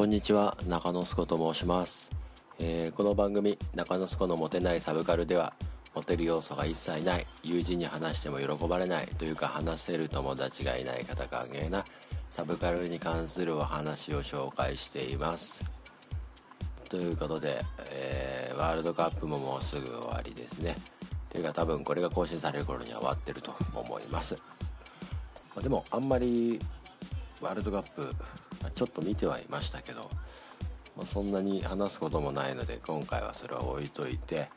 こんにちは中野すこと申します、えー、この番組中野すこのモテないサブカルではモテる要素が一切ない友人に話しても喜ばれないというか話せる友達がいない方歓迎なサブカルに関するお話を紹介しています。ということで、えー、ワールドカップももうすぐ終わりですね。というか多分これが更新される頃には終わってると思います、まあ、でもあんまりワールドカップちょっと見てはいましたけど、まあ、そんなに話すこともないので今回はそれは置いといて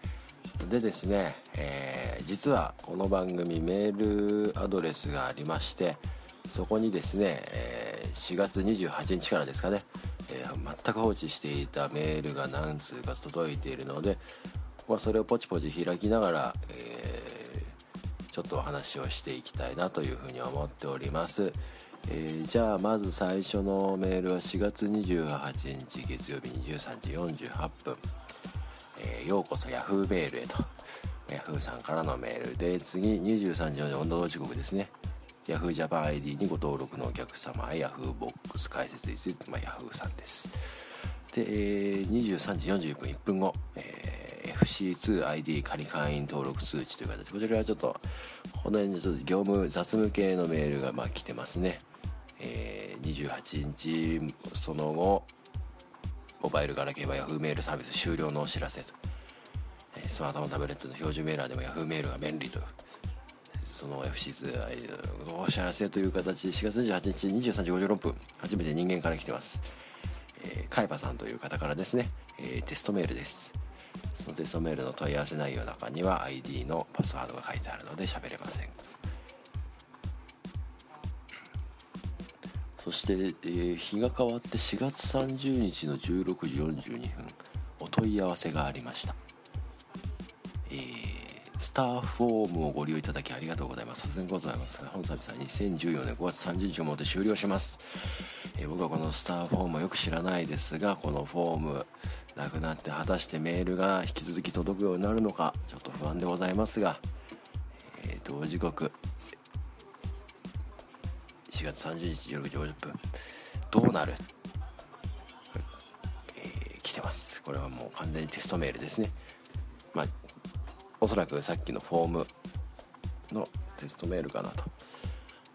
でですね、えー、実はこの番組メールアドレスがありましてそこにですね、えー、4月28日からですかね、えー、全く放置していたメールが何通か届いているので、まあ、それをポチポチ開きながら、えちょっとお話をしていきたいなというふうに思っております。えー、じゃあまず最初のメールは4月28日月曜日23時48分、えー、ようこそ Yahoo メールへと。Yahoo さんからのメールで次23時の温度時刻ですね。Yahoo Japan ID にご登録のお客様 Yahoo ボックス解説について、まあ、Yahoo さんです。で、えー、23時40分1分後、えー、FC2ID 仮会員登録通知という形。こちらはちょっとこの辺にちょっと業務雑務系のメールがまあ来てますね。えー、28日その後モバイルから競馬 Yahoo メールサービス終了のお知らせと、えスマートフォンタブレットの標準メーラーでも Yahoo メールが便利とその FC2 のお知らせという形で4月28日23時56分初めて人間から来てます、えー、カイパさんという方からですね、えー、テストメールです。そのテストメールの問い合わせ内容の中には ID のパスワードが書いてあるので喋れません。そして、えー、日が変わって4月30日の16時42分お問い合わせがありました、えー、スターフォームをご利用いただきありがとうございます。突然ございます本サービスは2014年5月30日をもって終了します、えー、僕はこのスターフォームをよく知らないですがこのフォームなくなって果たしてメールが引き続き届くようになるのかちょっと不安でございますが、えー、同時刻4月30日夜50分。どうなる、えー、来てます。これはもう完全にテストメールですね。まあおそらくさっきのフォームのテストメールかなと。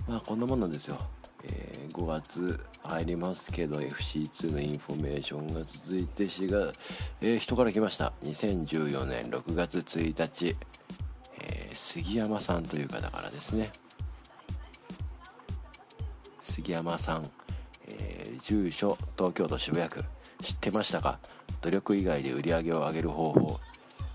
まあこんなもんなんですよ、えー、5月入りますけど FC2 のインフォメーションが続いて4月、えー、人から来ました。2014年6月1日、え、杉山さんという方からですね。杉山さん、えー、住所東京都渋谷区知ってましたか？努力以外で売り上げを上げる方法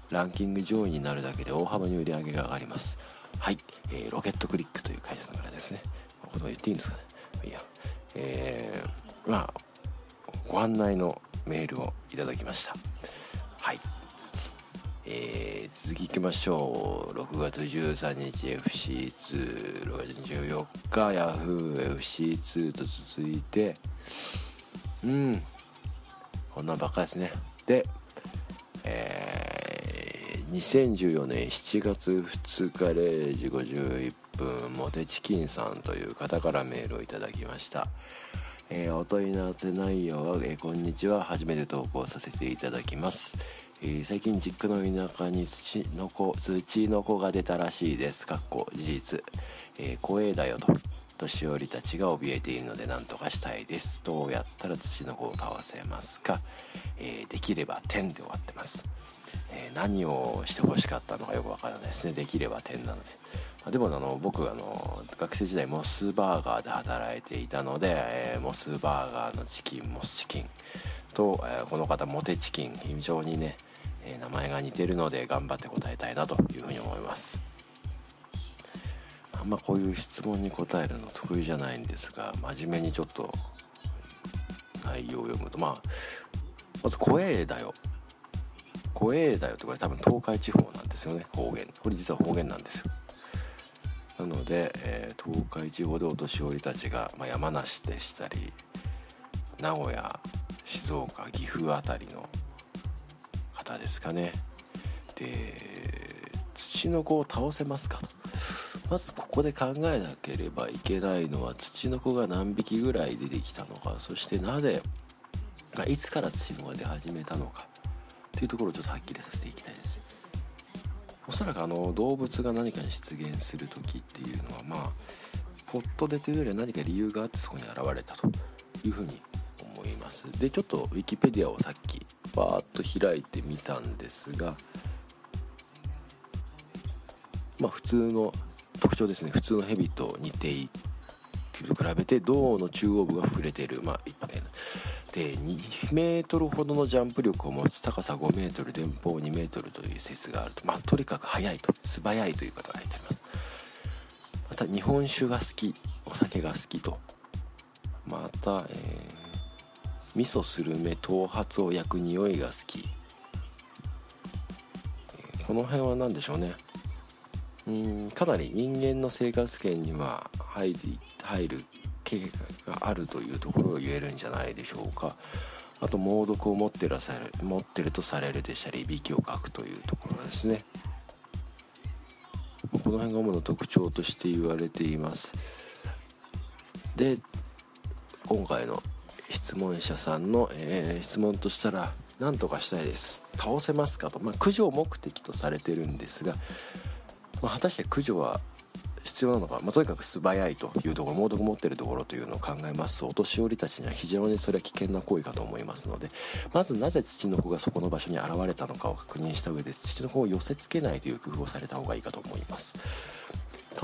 ランキング上位になるだけで大幅に売り上げが上がります。はい、えー、ロケットクリックという会社からですね。これ言っていいんですかね？いやえー、まあご案内のメールをいただきました。はい。えー、続きいきましょう。6月13日 FC26 月24日 YahooFC2 と続いて。うん。こんなんばっかですね。でえー、2014年7月2日0時51分モテチキンさんという方からメールをいただきました。えー、お問い合わせ内容は、えー、こんにちは。初めて投稿させていただきます。えー、最近実家の田舎に土の子土の子が出たらしいです。かっこ事実、えー、怖えだよと年寄りたちが怯えているので何とかしたいです。どうやったら土の子を倒せますか、えー、できれば点で終わってます、え何をしてほしかったのかよくわからないですね。できれば点なので。でもあの僕あの学生時代モスバーガーで働いていたので、えモスバーガーのチキンモスチキンと、えこの方モテチキン非常にねえー、名前が似てるので頑張って答えたいなというふうに思います。あんまこういう質問に答えるの得意じゃないんですが真面目にちょっと内容を読むとまあまず「怖えだよ」「怖えだよ」ってこれ多分東海地方なんですよね方言。これ実は方言なんですよ。なので、えー、東海地方でお年寄りたちが、まあ、山梨でしたり名古屋静岡岐阜辺りの方ですかね。で土の子を倒せますか？とまずここで考えなければいけないのは土の子が何匹ぐらい出てきたのかそしてなぜいつからツチノコが出始めたのかというところをちょっとはっきりさせていきたいです。おそらくあの動物が何かに出現する時っていうのはまあポットでというよりは何か理由があってそこに現れたというふうに思います。でちょっとウィキペディアをさっきバーッと開いてみたんですがまあ普通の特徴ですね。普通のヘビと似ていると比べて胴の中央部が膨れている。まあ一般的なで2メートルほどのジャンプ力を持つ高さ5メートル電報2メートルという説があると。まあとにかく速いと。素早いという方が書いてあります。また日本酒が好きお酒が好きと。また、え、味噌スルメ頭髪を焼く匂いが好き、この辺は何でしょうね。うんかなり人間の生活圏には入り入る経過があるというところを言えるんじゃないでしょうか。あと猛毒を持ってらされ持ってるとされるでしたりいびきをかくというところですね。この辺が主な特徴として言われています。で今回の質問者さんの、えー、質問としたら何とかしたいです。倒せますかと、まあ、駆除目的とされてるんですが、まあ、果たして駆除は必要なのか、まあ、とにかく素早いというところ猛毒持ってるところというのを考えます。とお年寄りたちには非常にそれは危険な行為かと思いますのでまずなぜ土の子がそこの場所に現れたのかを確認した上で土の子を寄せ付けないという工夫をされた方がいいかと思います。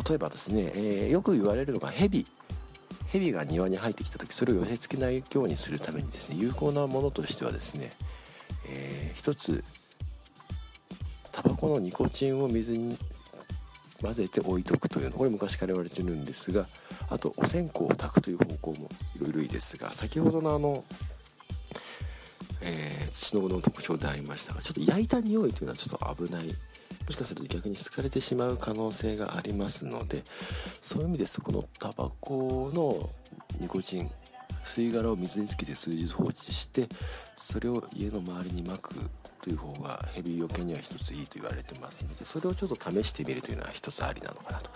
例えばですね、えー、よく言われるのがヘビヘビが庭に入ってきた時それを寄せ付けないようにするためにですね有効なものとしてはですね、えー、一つタバコのニコチンを水に混ぜて置いとくというのこれ昔から言われてるんですがあとお線香を炊くという方向もいろいろいいですが先ほどのあの、えー、土の子の特徴でありましたがちょっと焼いた匂いというのはちょっと危ないもしかすると逆に好かれてしまう可能性がありますのでそういう意味でそこのタバコのニコチン吸い殻を水につけて数日放置してそれを家の周りにまくという方がヘビよけには一ついいと言われてますのでそれをちょっと試してみるというのは一つありなのかなと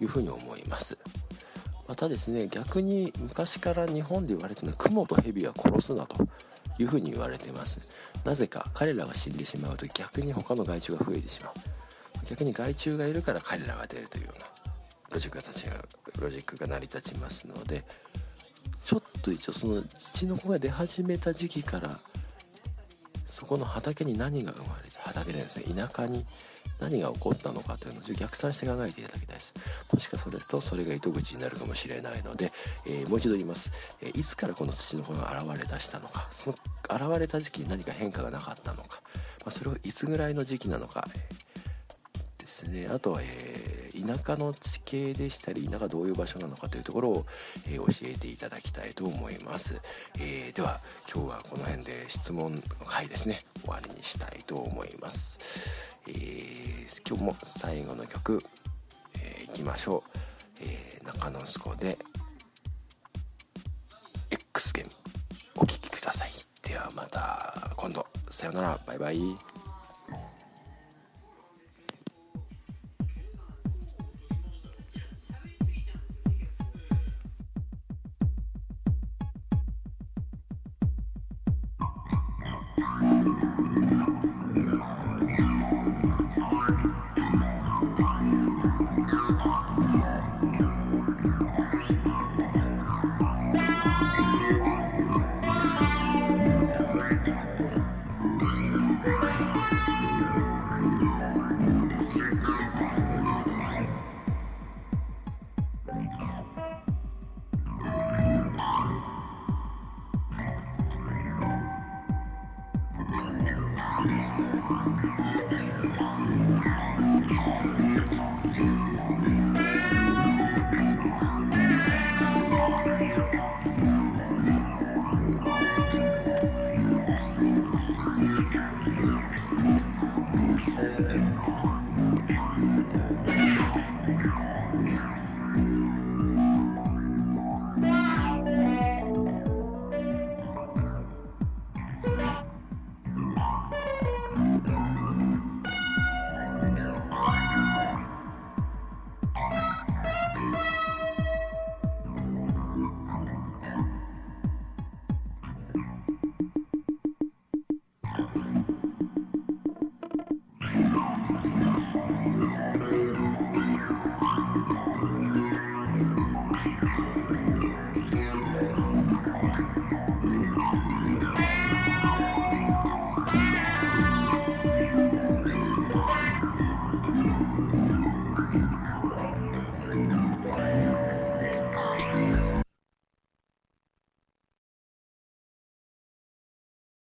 いうふうに思います。またですね逆に昔から日本で言われてるのはクモとヘビは殺すなと。いうふうに言われてます。なぜか彼らが死んでしまうと逆に他の害虫が増えてしまう。逆に害虫がいるから彼らが出るというようなロジックが立ちロジックが成り立ちますのでちょっと一応その土の子が出始めた時期からそこの畑に何が生まれて畑でですね田舎に何が起こったのかというのを逆算して考えていただきたいです。もしかするとそれが糸口になるかもしれないので、えー、もう一度言います、えー、いつからこの土の粉が現れ出したのか。その現れた時期に何か変化がなかったのか、まあ、それをいつぐらいの時期なのか、ですね。あとは、えー、田舎の地形でしたり田舎どういう場所なのかというところを、えー、教えていただきたいと思います、えー、では今日はこの辺で質問の回ですね。終わりにしたいと思います、えー、今日も最後の曲、えー、いきましょう、えー、中野スコで X ゲーム。お聴きください。ではまた今度。さよなら。バイバイ。